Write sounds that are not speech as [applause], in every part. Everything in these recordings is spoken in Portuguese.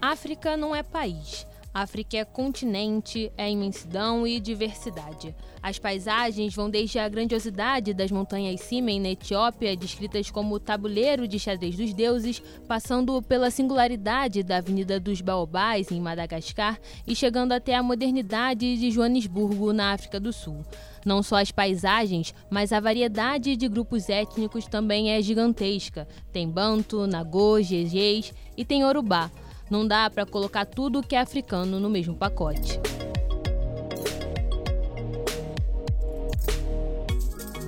África não é país. África é continente, é imensidão e diversidade. As paisagens vão desde a grandiosidade das montanhas Simen na Etiópia, descritas como o tabuleiro de xadrez dos deuses, passando pela singularidade da Avenida dos Baobás em Madagascar e chegando até a modernidade de Joanesburgo na África do Sul. Não só as paisagens, mas a variedade de grupos étnicos também é gigantesca. Tem Banto, Nagô, Gegês e tem Urubá. Não dá para colocar tudo que é africano no mesmo pacote.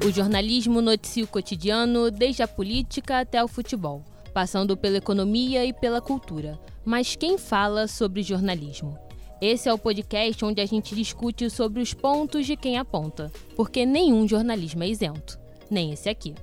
O jornalismo noticia o cotidiano desde a política até o futebol, passando pela economia e pela cultura. Mas quem fala sobre jornalismo? Esse é o podcast onde a gente discute sobre os pontos de quem aponta, porque nenhum jornalismo é isento, nem esse aqui.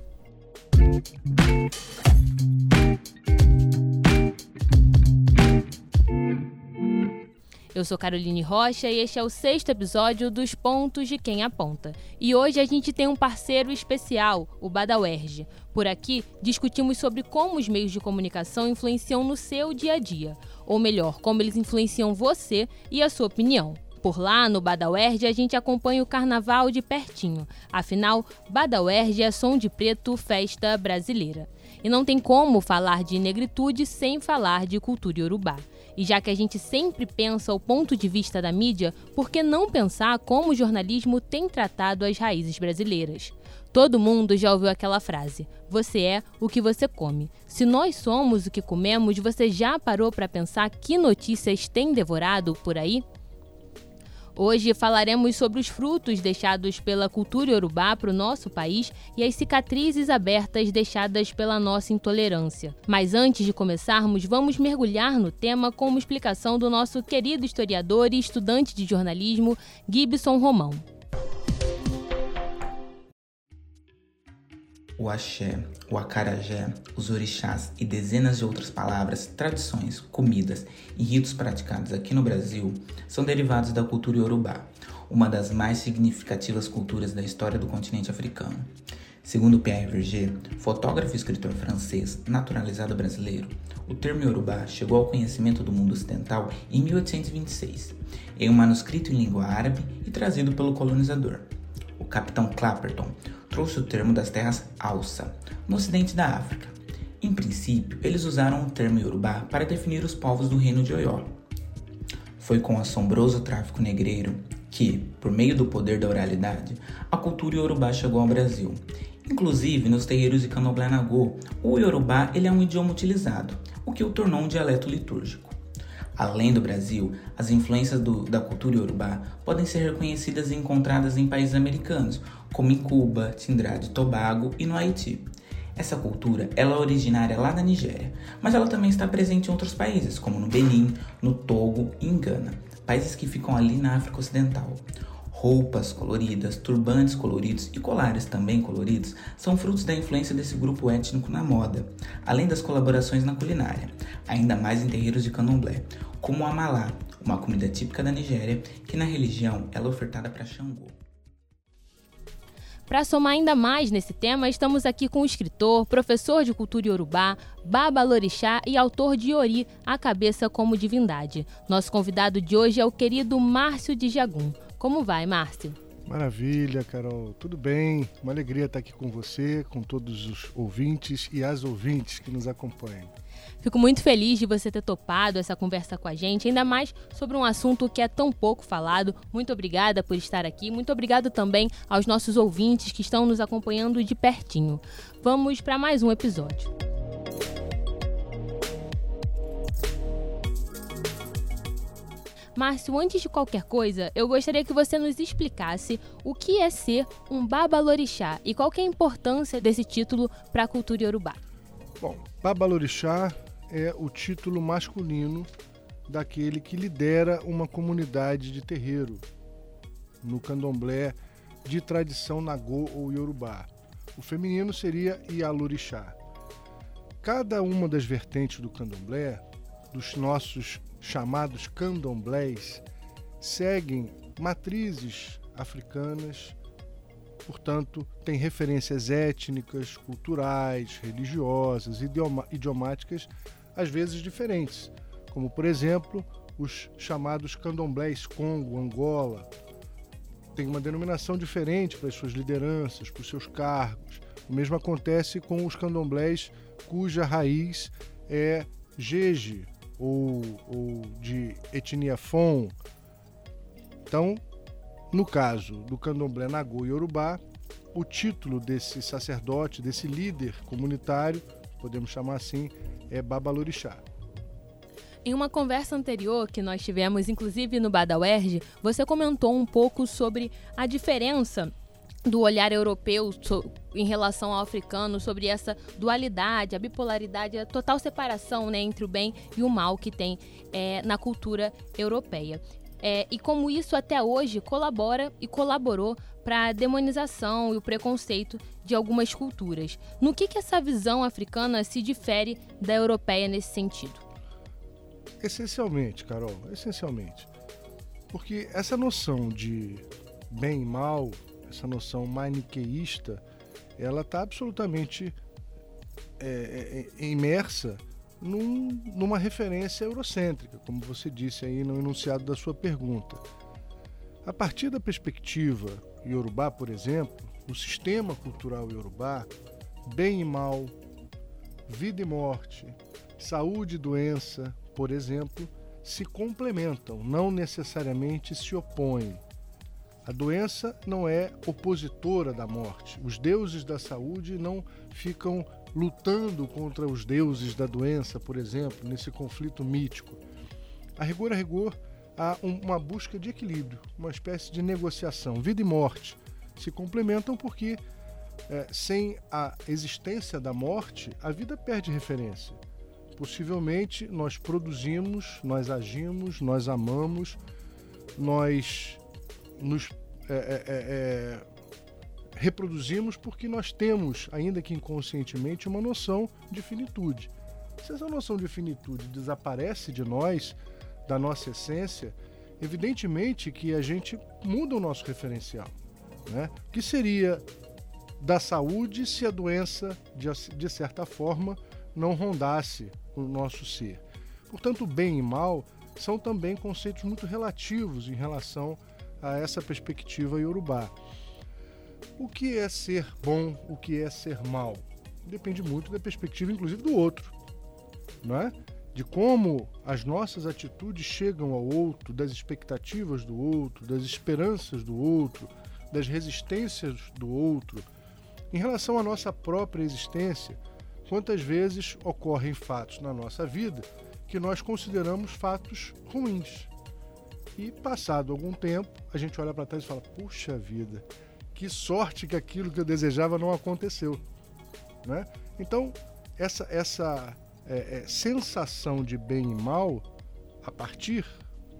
Eu sou Caroline Rocha e este é o sexto episódio dos Pontos de Quem Aponta. E hoje a gente tem um parceiro especial, o Badauerge. Por aqui, discutimos sobre como os meios de comunicação influenciam no seu dia a dia. Ou melhor, como eles influenciam você e a sua opinião. Por lá, no Badauerge, a gente acompanha o carnaval de pertinho. Afinal, Badauerge é som de preto, festa brasileira. E não tem como falar de negritude sem falar de cultura iorubá. E já que a gente sempre pensa o ponto de vista da mídia, por que não pensar como o jornalismo tem tratado as raízes brasileiras? Todo mundo já ouviu aquela frase: Você é o que você come. Se nós somos o que comemos, você já parou para pensar que notícias tem devorado por aí? Hoje falaremos sobre os frutos deixados pela cultura iorubá para o nosso país e as cicatrizes abertas deixadas pela nossa intolerância. Mas antes de começarmos, vamos mergulhar no tema com uma explicação do nosso querido historiador e estudante de jornalismo, Gibson Romão. O axé, o acarajé, os orixás e dezenas de outras palavras, tradições, comidas e ritos praticados aqui no Brasil são derivados da cultura iorubá, uma das mais significativas culturas da história do continente africano. Segundo Pierre Verger, fotógrafo e escritor francês naturalizado brasileiro, o termo iorubá chegou ao conhecimento do mundo ocidental em 1826, em um manuscrito em língua árabe e trazido pelo colonizador. O capitão Clapperton trouxe o termo das terras Alça, no ocidente da África. Em princípio, eles usaram o termo Yorubá para definir os povos do reino de Oió. Foi com o assombroso tráfico negreiro que, por meio do poder da oralidade, a cultura Yorubá chegou ao Brasil. Inclusive, nos terreiros de Candomblé Nagô, o Yorubá ele é um idioma utilizado, o que o tornou um dialeto litúrgico. Além do Brasil, as influências do, da cultura iorubá podem ser reconhecidas e encontradas em países americanos, como em Cuba, Trinidad e Tobago e no Haiti. Essa cultura ela é originária lá da Nigéria, mas ela também está presente em outros países, como no Benin, no Togo e em Gana, países que ficam ali na África Ocidental. Roupas coloridas, turbantes coloridos e colares também coloridos são frutos da influência desse grupo étnico na moda, além das colaborações na culinária, ainda mais em terreiros de candomblé, como o amalá, uma comida típica da Nigéria que na religião ela é ofertada para Xangô. Para somar ainda mais nesse tema, estamos aqui com o escritor, professor de cultura iorubá, Baba Lorixá e autor de Iori, A Cabeça como Divindade. Nosso convidado de hoje é o querido Márcio de Jagum. Como vai, Márcio? Maravilha, Carol. Tudo bem? Uma alegria estar aqui com você, com todos os ouvintes e as ouvintes que nos acompanham. Fico muito feliz de você ter topado essa conversa com a gente, ainda mais sobre um assunto que é tão pouco falado. Muito obrigada por estar aqui. Muito obrigado também aos nossos ouvintes que estão nos acompanhando de pertinho. Vamos para mais um episódio. Márcio, antes de qualquer coisa, eu gostaria que você nos explicasse o que é ser um babalorixá e qual é a importância desse título para a cultura iorubá. Bom, babalorixá é o título masculino daquele que lidera uma comunidade de terreiro no candomblé de tradição nagô ou iorubá. O feminino seria Ialorixá. Cada uma das vertentes do candomblé, dos nossos chamados candomblés, seguem matrizes africanas, portanto, têm referências étnicas, culturais, religiosas, idiomáticas, às vezes diferentes, como por exemplo os chamados candomblés Congo, Angola. Tem uma denominação diferente para as suas lideranças, para os seus cargos. O mesmo acontece com os candomblés cuja raiz é Jeje ou, ou de etnia Fon. Então, no caso do candomblé Nagô e Yorubá, o título desse sacerdote, desse líder comunitário, podemos chamar assim, é Babalorixá. Em uma conversa anterior que nós tivemos, inclusive no Badauerge, você comentou um pouco sobre a diferença do olhar europeu em relação ao africano, sobre essa dualidade, a bipolaridade, a total separação né, entre o bem e o mal que tem é, na cultura europeia. É, e como isso até hoje colabora e colaborou para a demonização e o preconceito de algumas culturas. No que, que essa visão africana se difere da europeia nesse sentido? Essencialmente, Carol, essencialmente. Porque essa noção de bem e mal, essa noção maniqueísta, ela está absolutamente é, é, imersa num, numa referência eurocêntrica, como você disse aí no enunciado da sua pergunta. A partir da perspectiva iorubá, por exemplo, o sistema cultural iorubá, bem e mal, vida e morte, saúde e doença, por exemplo, se complementam, não necessariamente se opõem. A doença não é opositora da morte. Os deuses da saúde não ficam lutando contra os deuses da doença, por exemplo, nesse conflito mítico. A rigor a rigor, há uma busca de equilíbrio, uma espécie de negociação. Vida e morte se complementam porque, é, sem a existência da morte, a vida perde referência. Possivelmente nós produzimos, nós agimos, nós amamos, nós nos é, é, é, é, reproduzimos porque nós temos, ainda que inconscientemente, uma noção de finitude. Se essa noção de finitude desaparece de nós, da nossa essência, evidentemente que a gente muda o nosso referencial. Né? Que seria da saúde se a doença, de, de certa forma, não rondasse o nosso ser. Portanto, bem e mal são também conceitos muito relativos em relação a essa perspectiva iorubá. O que é ser bom, o que é ser mal? Depende muito da perspectiva, inclusive, do outro, não é? De como as nossas atitudes chegam ao outro, das expectativas do outro, das esperanças do outro, das resistências do outro. Em relação à nossa própria existência, Quantas vezes ocorrem fatos na nossa vida que nós consideramos fatos ruins? E passado algum tempo, a gente olha para trás e fala: puxa vida, que sorte que aquilo que eu desejava não aconteceu. Né? Então, essa, essa é, é, sensação de bem e mal, a partir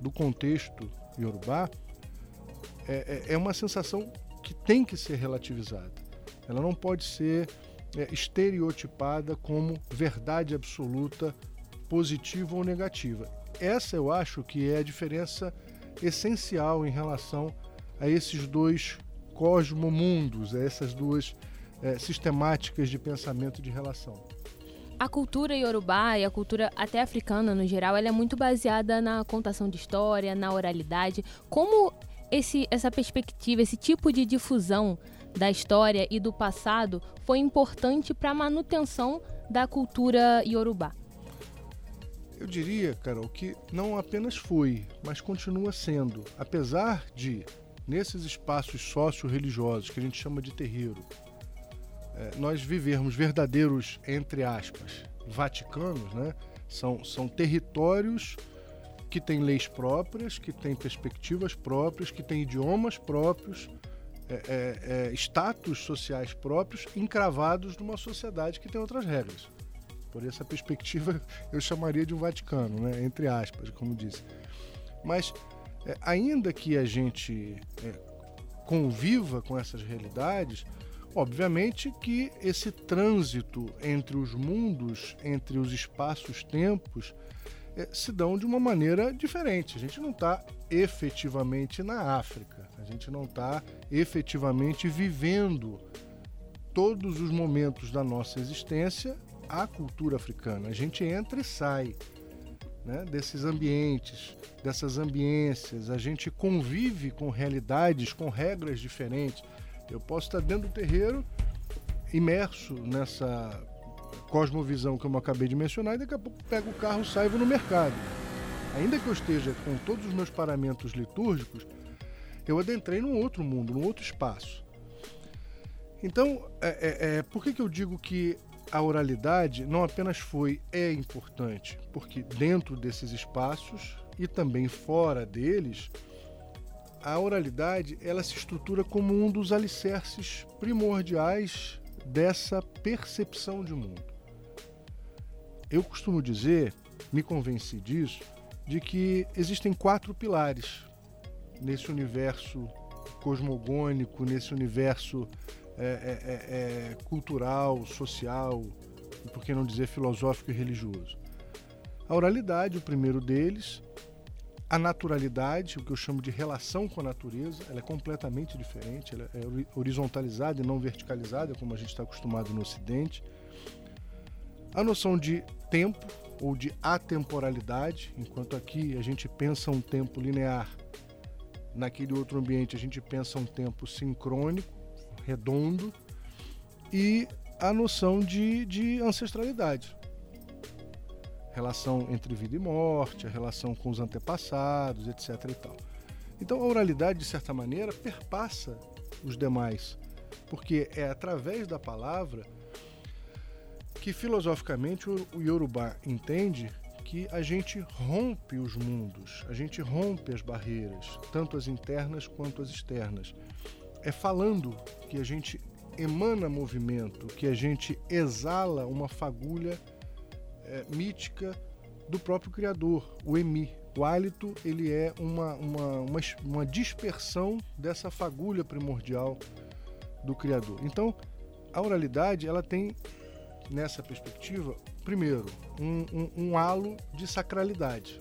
do contexto iorubá, é, é, é uma sensação que tem que ser relativizada. Ela não pode ser é, estereotipada como verdade absoluta, positiva ou negativa. Essa eu acho que é a diferença essencial em relação a esses dois cosmomundos, a essas duas é, sistemáticas de pensamento de relação. A cultura iorubá e a cultura até africana no geral, ela é muito baseada na contação de história, na oralidade. Como esse, essa perspectiva, esse tipo de difusão da história e do passado foi importante para a manutenção da cultura iorubá? Eu diria, Carol, que não apenas foi, mas continua sendo. Apesar de, nesses espaços socio-religiosos que a gente chama de terreiro, nós vivermos verdadeiros, entre aspas, vaticanos, né? São, são territórios que têm leis próprias, que têm perspectivas próprias, que têm idiomas próprios, é, é, é, status sociais próprios encravados numa sociedade que tem outras regras. Por essa perspectiva, [laughs] eu chamaria de um Vaticano, né? entre aspas, como disse. Mas, é, ainda que a gente é, conviva com essas realidades, obviamente que esse trânsito entre os mundos, entre os espaços-tempos, é, se dão de uma maneira diferente. A gente não está efetivamente na África, a gente não está efetivamente vivendo todos os momentos da nossa existência a cultura africana. A gente entra e sai. né, desses ambientes, dessas ambiências. A gente convive com realidades, com regras diferentes. Eu posso estar dentro do terreiro, imerso nessa cosmovisão que eu acabei de mencionar, e daqui a pouco pego o carro, saio no mercado. Ainda que eu esteja com todos os meus paramentos litúrgicos, eu adentrei num outro mundo, num outro espaço. Então, é, é, é, por que, que eu digo que a oralidade não apenas foi, é importante, porque dentro desses espaços e também fora deles, a oralidade ela se estrutura como um dos alicerces primordiais dessa percepção de mundo. Eu costumo dizer, me convenci disso, de que existem quatro pilares nesse universo cosmogônico, nesse universo é, é, é, é, cultural, social, e por que não dizer filosófico e religioso. A oralidade, o primeiro deles, a naturalidade, o que eu chamo de relação com a natureza, ela é completamente diferente, ela é horizontalizada e não verticalizada, como a gente está acostumado no Ocidente. A noção de tempo ou de atemporalidade, enquanto aqui a gente pensa um tempo linear, naquele outro ambiente a gente pensa um tempo sincrônico redondo, e a noção de, de ancestralidade. Relação entre vida e morte, a relação com os antepassados, etc. E tal. Então a oralidade, de certa maneira, perpassa os demais, porque é através da palavra que filosoficamente o Yorubá entende que a gente rompe os mundos, a gente rompe as barreiras, tanto as internas quanto as externas é falando que a gente emana movimento, que a gente exala uma fagulha é, mítica do próprio Criador, o Emi. O hálito ele é uma, uma, uma, uma dispersão dessa fagulha primordial do Criador. Então, a oralidade ela tem nessa perspectiva, primeiro, um, um, um halo de sacralidade.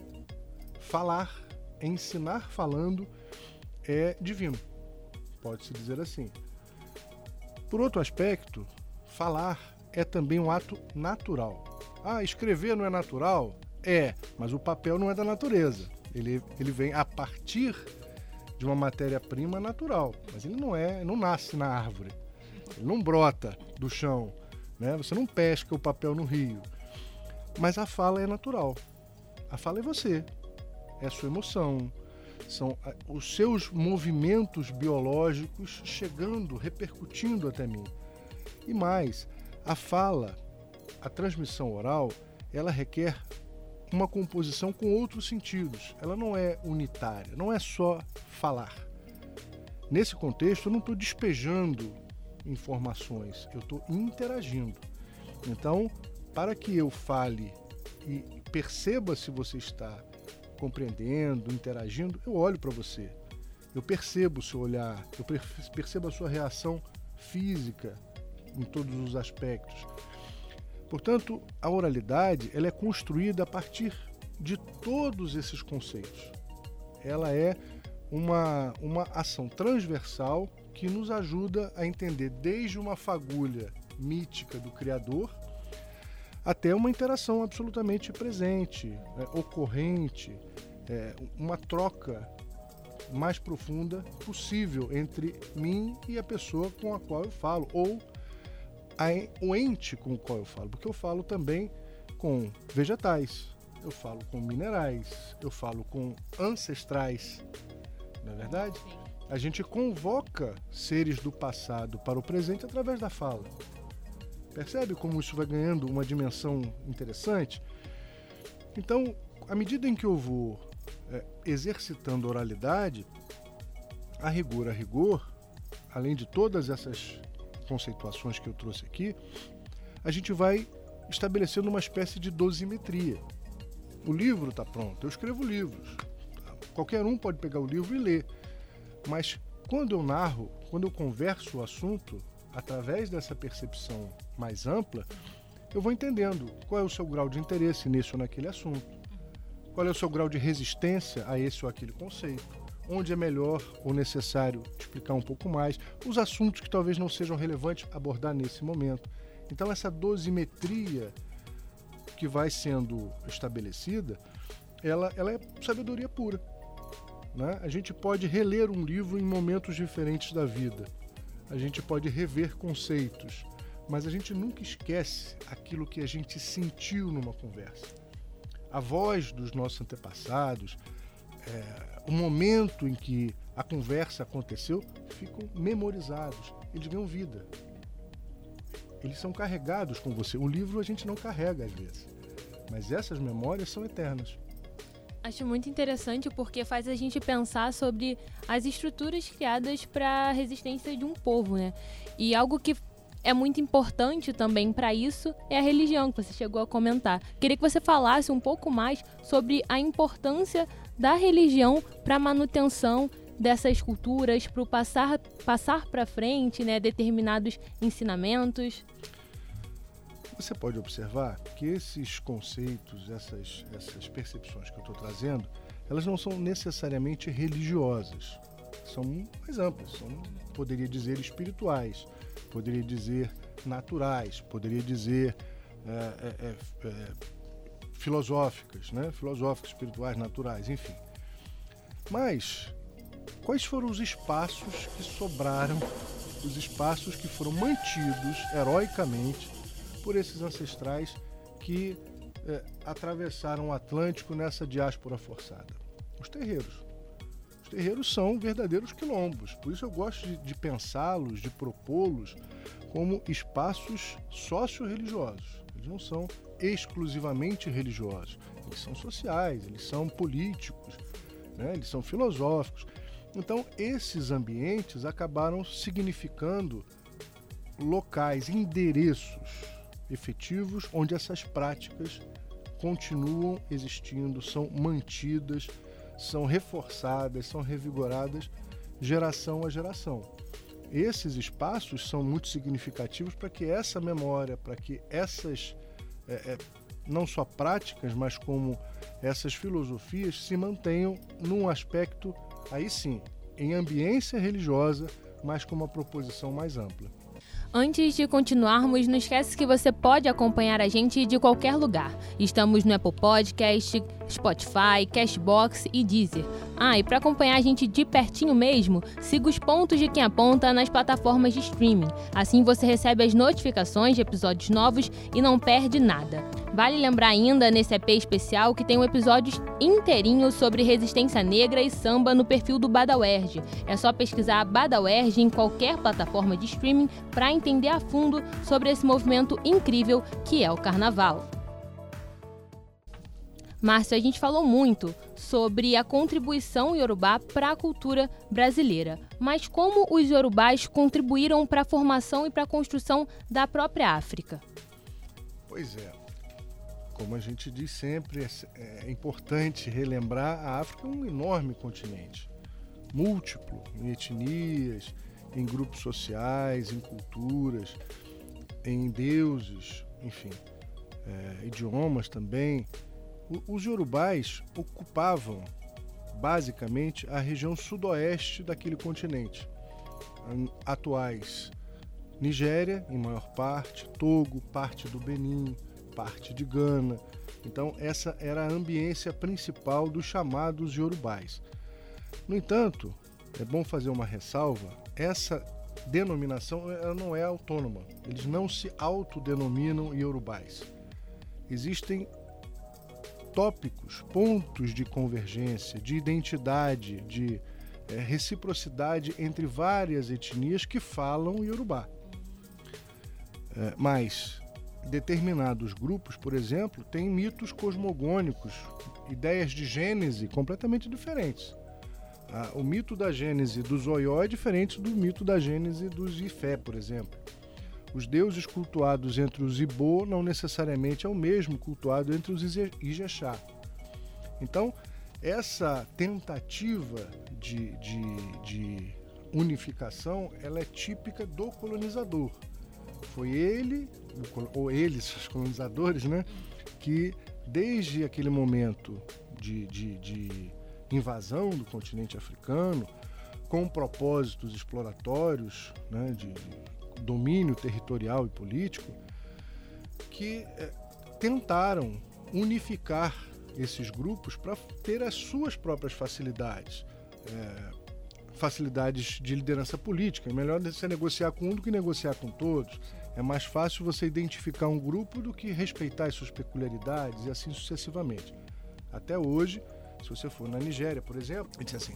Falar, ensinar falando é divino pode-se dizer assim. Por outro aspecto, falar é também um ato natural. Ah, escrever não é natural? É, mas o papel não é da natureza. Ele, ele vem a partir de uma matéria-prima natural, mas ele não é, não nasce na árvore. Ele não brota do chão, né? Você não pesca o papel no rio. Mas a fala é natural. A fala é você. É a sua emoção, são ah, os seus movimentos biológicos chegando, repercutindo até mim. E mais, a fala, a transmissão oral, ela requer uma composição com outros sentidos. Ela não é unitária, não é só falar. Nesse contexto, eu não estou despejando informações, eu estou interagindo. Então, para que eu fale e perceba se você está compreendendo, interagindo, eu olho para você. Eu percebo o seu olhar, eu percebo a sua reação física em todos os aspectos. Portanto, a oralidade ela é construída a partir de todos esses conceitos. Ela é uma, uma ação transversal que nos ajuda a entender desde uma fagulha mítica do Criador até uma interação absolutamente presente, né, ocorrente, é, uma troca mais profunda possível entre mim e a pessoa com a qual eu falo, ou a, o ente com o qual eu falo, porque eu falo também com vegetais, eu falo com minerais, eu falo com ancestrais, não é verdade? A gente convoca seres do passado para o presente através da fala. Percebe como isso vai ganhando uma dimensão interessante? Então, à medida em que eu vou é, exercitando oralidade, a rigor, a rigor, além de todas essas conceituações que eu trouxe aqui, a gente vai estabelecendo uma espécie de dosimetria. O livro está pronto, eu escrevo livros. Qualquer um pode pegar o livro e ler. Mas quando eu narro, quando eu converso o assunto, através dessa percepção mais ampla, eu vou entendendo qual é o seu grau de interesse nesse ou naquele assunto, qual é o seu grau de resistência a esse ou aquele conceito, onde é melhor ou necessário explicar um pouco mais, os assuntos que talvez não sejam relevantes abordar nesse momento. Então, essa dosimetria que vai sendo estabelecida, ela, ela é sabedoria pura. Né? A gente pode reler um livro em momentos diferentes da vida. A gente pode rever conceitos, mas a gente nunca esquece aquilo que a gente sentiu numa conversa. A voz dos nossos antepassados, é, o momento em que a conversa aconteceu, ficam memorizados. Eles ganham vida. Eles são carregados com você. O livro a gente não carrega às vezes, mas essas memórias são eternas. Acho muito interessante porque faz a gente pensar sobre as estruturas criadas para a resistência de um povo, né? E algo que é muito importante também para isso é a religião, que você chegou a comentar. Queria que você falasse um pouco mais sobre a importância da religião para a manutenção dessas culturas, para o passar, passar para frente né, determinados ensinamentos. Você pode observar que esses conceitos, essas, essas percepções que eu estou trazendo, elas não são necessariamente religiosas. São mais amplas, são, poderia dizer, espirituais, poderia dizer naturais, poderia dizer é, é, é, filosóficas, né? filosóficas, espirituais, naturais, enfim. Mas quais foram os espaços que sobraram, os espaços que foram mantidos heroicamente por esses ancestrais que é, atravessaram o Atlântico nessa diáspora forçada? Os terreiros. Os terreiros são verdadeiros quilombos, por isso eu gosto de, de pensá-los, de propô-los como espaços socio-religiosos. Eles não são exclusivamente religiosos, eles são sociais, eles são políticos, né? eles são filosóficos. Então, esses ambientes acabaram significando locais, endereços efetivos onde essas práticas continuam existindo, são mantidas, são reforçadas, são revigoradas geração a geração. Esses espaços são muito significativos para que essa memória, para que essas, é, é, não só práticas, mas como essas filosofias se mantenham num aspecto, aí sim, em ambiência religiosa, mas com uma proposição mais ampla. Antes de continuarmos, não esquece que você pode acompanhar a gente de qualquer lugar. Estamos no Apple Podcast, Spotify, Cashbox e Deezer. Ah, e para acompanhar a gente de pertinho mesmo, siga os pontos de quem aponta nas plataformas de streaming. Assim você recebe as notificações de episódios novos e não perde nada. Vale lembrar ainda nesse EP especial que tem um episódio inteirinho sobre resistência negra e samba no perfil do Badauerge. É só pesquisar Badauerge em qualquer plataforma de streaming para entender a fundo sobre esse movimento incrível que é o carnaval. Márcio, a gente falou muito sobre a contribuição iorubá para a cultura brasileira, mas como os iorubás contribuíram para a formação e para a construção da própria África? Pois é, como a gente diz sempre, é, é importante relembrar a África é um enorme continente, múltiplo em etnias, em grupos sociais, em culturas, em deuses, enfim, é, idiomas também. Os yorubais ocupavam basicamente a região sudoeste daquele continente. Atuais Nigéria, em maior parte, Togo, parte do Benin, parte de Gana. Então, essa era a ambiência principal dos chamados yorubais. No entanto, é bom fazer uma ressalva: essa denominação não é autônoma, eles não se autodenominam yorubais. Existem tópicos, pontos de convergência, de identidade, de é, reciprocidade entre várias etnias que falam iorubá. É, mas determinados grupos, por exemplo, têm mitos cosmogônicos, ideias de gênese completamente diferentes. Ah, o mito da gênese dos Oió é diferente do mito da gênese dos Ifé, por exemplo. Os deuses cultuados entre os Ibo não necessariamente é o mesmo cultuado entre os Ijexá. Então, essa tentativa de, de, de unificação ela é típica do colonizador. Foi ele, ou eles, os colonizadores, né, que desde aquele momento de, de, de invasão do continente africano, com propósitos exploratórios, né, de domínio territorial e político que é, tentaram unificar esses grupos para ter as suas próprias facilidades. É, facilidades de liderança política. É melhor você negociar com um do que negociar com todos. É mais fácil você identificar um grupo do que respeitar as suas peculiaridades e assim sucessivamente. Até hoje, se você for na Nigéria, por exemplo, ele diz assim: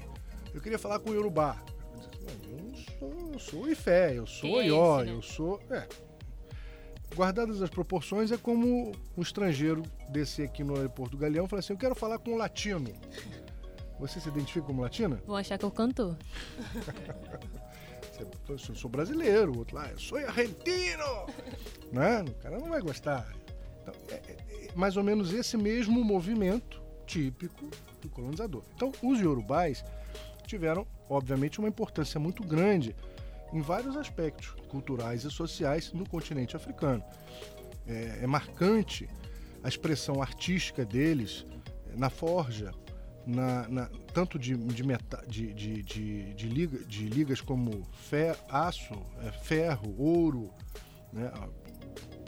Eu queria falar com o Yorubá. Eu sou, eu sou Ifé, eu sou Oió, né? eu sou. É. Guardadas as proporções, é como um estrangeiro descer aqui no aeroporto do Galeão e falar assim: Eu quero falar com um latino. Você se identifica como latina? Vou achar que eu canto. [laughs] eu sou brasileiro, o outro lá, eu sou argentino! [laughs] né? O cara não vai gostar. Então, é, é, é mais ou menos esse mesmo movimento típico do colonizador. Então, os iorubais tiveram, obviamente, uma importância muito grande em vários aspectos culturais e sociais no continente africano. É, é marcante a expressão artística deles na forja, na, na, tanto de, de, meta, de, de, de, de, liga, de ligas como fer, aço, é, ferro, ouro. Né?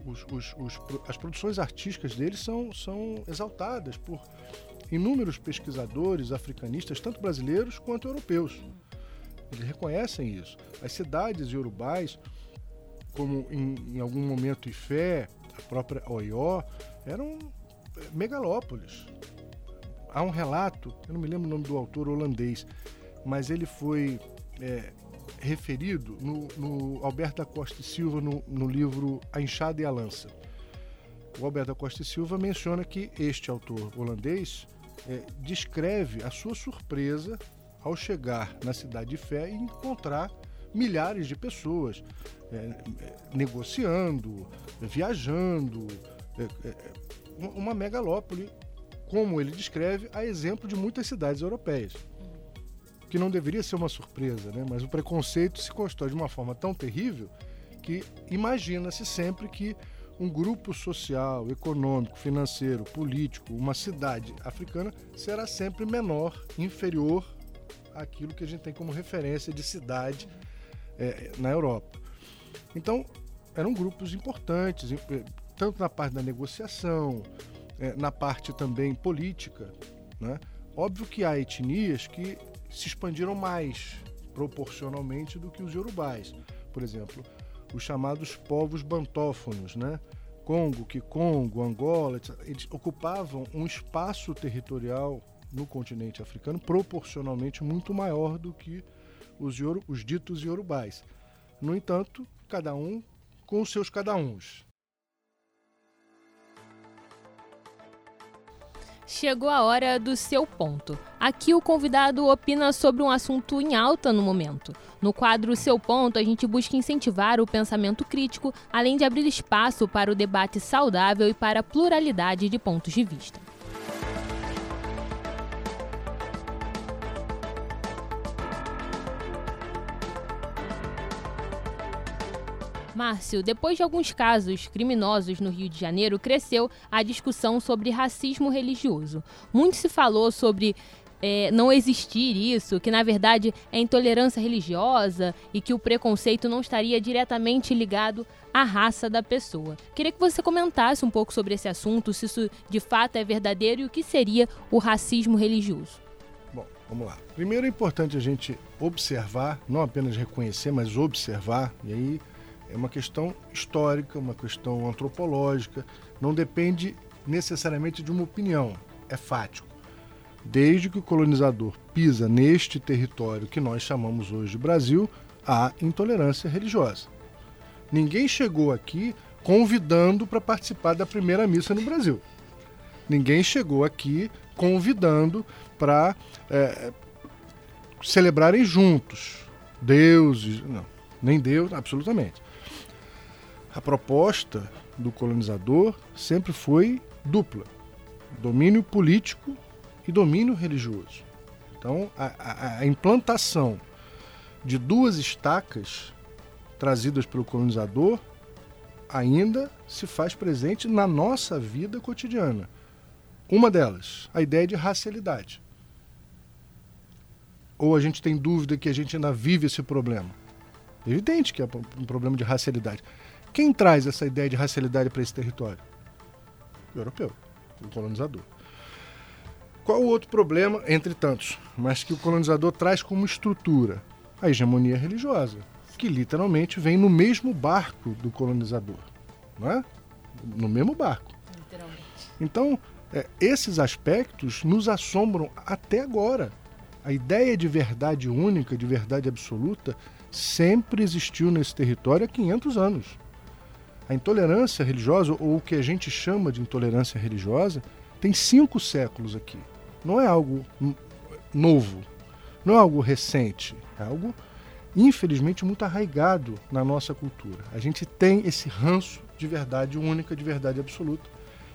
Os, os, os, as produções artísticas deles são, são exaltadas por inúmeros pesquisadores africanistas, tanto brasileiros quanto europeus. Eles reconhecem isso. As cidades iorubais, como em, em algum momento Ifé, a própria Oió, eram megalópolis há um relato, eu não me lembro o nome do autor holandês, mas ele foi é, referido no, no, Alberto da Costa e Silva no, no livro A Enxada e a Lança. O Alberto da Costa e Silva menciona que este autor holandês é, descreve a sua surpresa ao chegar na cidade de Fé e encontrar milhares de pessoas é, negociando, viajando, é, é, uma megalópole como ele descreve, a exemplo de muitas cidades europeias. Que não deveria ser uma surpresa, né? mas o preconceito se constrói de uma forma tão terrível que imagina-se sempre que um grupo social, econômico, financeiro, político, uma cidade africana será sempre menor, inferior àquilo que a gente tem como referência de cidade é, na Europa. Então, eram grupos importantes, tanto na parte da negociação, é, na parte também política. Né? Óbvio que há etnias que se expandiram mais proporcionalmente do que os yorubais. Por exemplo, os chamados povos bantófonos, né? Congo, Kikongo, Angola, eles ocupavam um espaço territorial no continente africano proporcionalmente muito maior do que os, os ditos iorubais. No entanto, cada um com os seus cada uns. Chegou a hora do seu ponto. Aqui o convidado opina sobre um assunto em alta no momento. No quadro Seu Ponto, a gente busca incentivar o pensamento crítico, além de abrir espaço para o debate saudável e para a pluralidade de pontos de vista. Márcio, depois de alguns casos criminosos no Rio de Janeiro, cresceu a discussão sobre racismo religioso. Muito se falou sobre é, não existir isso, que na verdade é intolerância religiosa e que o preconceito não estaria diretamente ligado à raça da pessoa. Queria que você comentasse um pouco sobre esse assunto, se isso de fato é verdadeiro e o que seria o racismo religioso. Bom, vamos lá. Primeiro é importante a gente observar, não apenas reconhecer, mas observar, e aí é uma questão histórica, uma questão antropológica, não depende necessariamente de uma opinião, é fático. Desde que o colonizador pisa neste território que nós chamamos hoje de Brasil, há intolerância religiosa. Ninguém chegou aqui convidando para participar da primeira missa no Brasil. Ninguém chegou aqui convidando para é, celebrarem juntos. Deuses, não, nem Deus, absolutamente. A proposta do colonizador sempre foi dupla: domínio político e domínio religioso. Então, a, a, a implantação de duas estacas trazidas pelo colonizador ainda se faz presente na nossa vida cotidiana. Uma delas, a ideia de racialidade. Ou a gente tem dúvida que a gente ainda vive esse problema? Evidente que é um problema de racialidade. Quem traz essa ideia de racialidade para esse território? O europeu, o colonizador. Qual o outro problema, entre tantos, mas que o colonizador traz como estrutura? A hegemonia religiosa, que literalmente vem no mesmo barco do colonizador, não é? No mesmo barco. Literalmente. Então, é, esses aspectos nos assombram até agora. A ideia de verdade única, de verdade absoluta, sempre existiu nesse território há 500 anos. A intolerância religiosa, ou o que a gente chama de intolerância religiosa, tem cinco séculos aqui. Não é algo novo, não é algo recente, é algo, infelizmente, muito arraigado na nossa cultura. A gente tem esse ranço de verdade única, de verdade absoluta,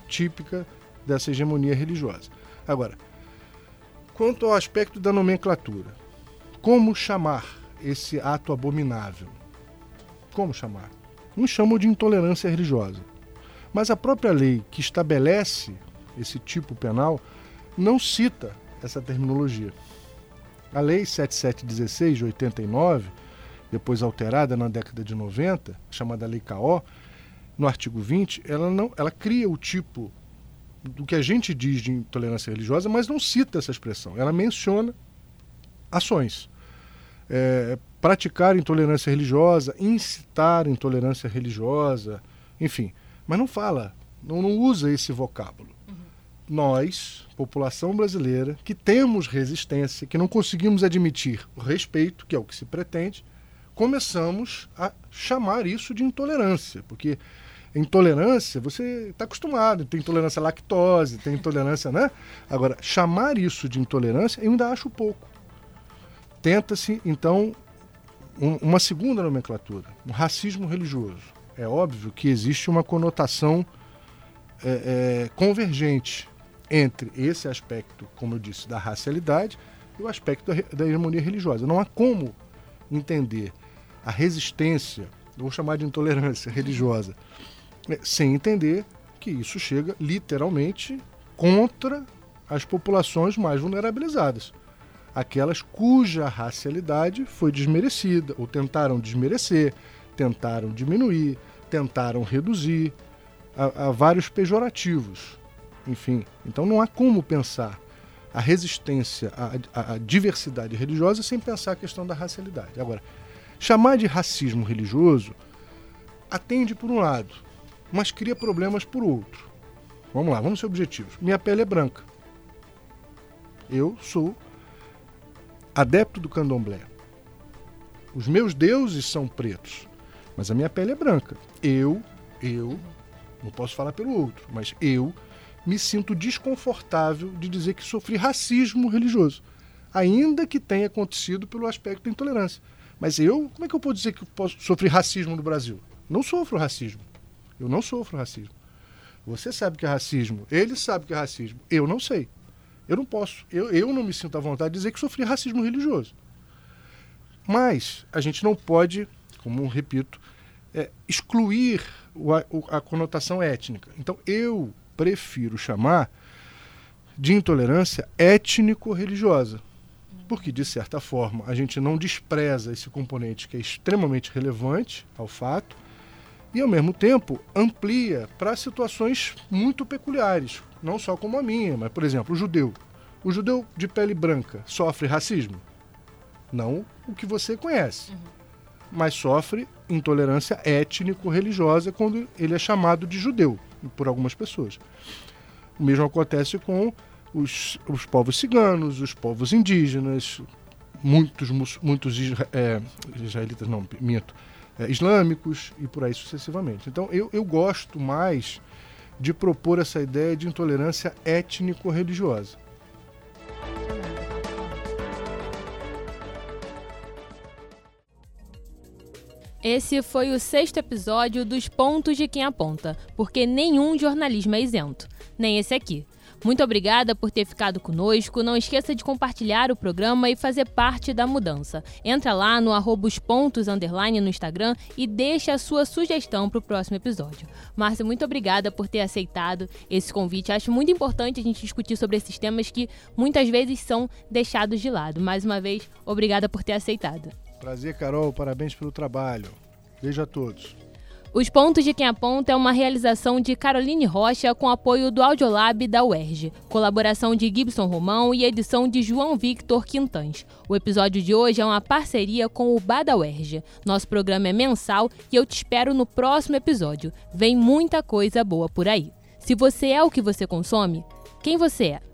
típica dessa hegemonia religiosa. Agora, quanto ao aspecto da nomenclatura, como chamar esse ato abominável? Como chamar? Uns chamam de intolerância religiosa. Mas a própria lei que estabelece esse tipo penal não cita essa terminologia. A Lei 7716 de 89, depois alterada na década de 90, chamada Lei KO, no artigo 20, ela, não, ela cria o tipo do que a gente diz de intolerância religiosa, mas não cita essa expressão. Ela menciona ações. É, praticar intolerância religiosa, incitar intolerância religiosa, enfim. Mas não fala, não, não usa esse vocábulo. Uhum. Nós, população brasileira, que temos resistência, que não conseguimos admitir o respeito, que é o que se pretende, começamos a chamar isso de intolerância, porque intolerância, você está acostumado, tem intolerância à lactose, tem intolerância, né? Agora, chamar isso de intolerância, eu ainda acho pouco. Tenta-se, então, um, uma segunda nomenclatura, um racismo religioso. É óbvio que existe uma conotação é, é, convergente entre esse aspecto, como eu disse, da racialidade e o aspecto da, da hegemonia religiosa. Não há como entender a resistência, vou chamar de intolerância [laughs] religiosa, é, sem entender que isso chega literalmente contra as populações mais vulnerabilizadas aquelas cuja racialidade foi desmerecida, ou tentaram desmerecer, tentaram diminuir, tentaram reduzir, há, vários pejorativos. Enfim, então não há como pensar a resistência à, à, diversidade religiosa sem pensar a questão da racialidade. Agora, chamar de racismo religioso atende por um lado, mas cria problemas por outro. Vamos lá, vamos ser objetivos. Minha pele é branca. Eu sou adepto do candomblé. Os meus deuses são pretos, mas a minha pele é branca. Eu, eu, não posso falar pelo outro, mas eu me sinto desconfortável de dizer que sofri racismo religioso, ainda que tenha acontecido pelo aspecto da intolerância. Mas eu, como é que eu posso dizer que posso sofrer racismo no Brasil? Não sofro racismo. Eu não sofro racismo. Você sabe que é racismo, ele sabe que é racismo, eu não sei. Eu não posso, eu, eu não me sinto à vontade de dizer que sofri racismo religioso. Mas a gente não pode, como repito, é, excluir o, a, a conotação étnica. Então eu prefiro chamar de intolerância étnico-religiosa. Porque, de certa forma, a gente não despreza esse componente que é extremamente relevante ao fato e, ao mesmo tempo, amplia para situações muito peculiares, não só como a minha, mas, por exemplo, o judeu. O judeu de pele branca sofre racismo? Não o que você conhece. Uhum. Mas sofre intolerância étnico-religiosa quando ele é chamado de judeu por algumas pessoas. O mesmo acontece com os, os povos ciganos, os povos indígenas, muitos, muitos é, israelitas, não, minto, é, islâmicos e por aí sucessivamente. Então eu, eu gosto mais de propor essa ideia de intolerância étnico-religiosa. Esse foi o sexto episódio dos Pontos de Quem Aponta, porque nenhum jornalismo é isento, nem esse aqui. Muito obrigada por ter ficado conosco. Não esqueça de compartilhar o programa e fazer parte da mudança. Entra lá no arroba os pontos underline no Instagram e deixa a sua sugestão para o próximo episódio. Márcia, muito obrigada por ter aceitado esse convite. Acho muito importante a gente discutir sobre esses temas que muitas vezes são deixados de lado. Mais uma vez, obrigada por ter aceitado. Prazer, Carol. Parabéns pelo trabalho. Beijo a todos. Os Pontos de Quem Aponta é uma realização de Caroline Rocha com apoio do Audiolab da UERJ, colaboração de Gibson Romão e edição de João Victor Quintans. O episódio de hoje é uma parceria com o Bada UERJ. Nosso programa é mensal e eu te espero no próximo episódio. Vem muita coisa boa por aí. Se você é o que você consome, quem você é?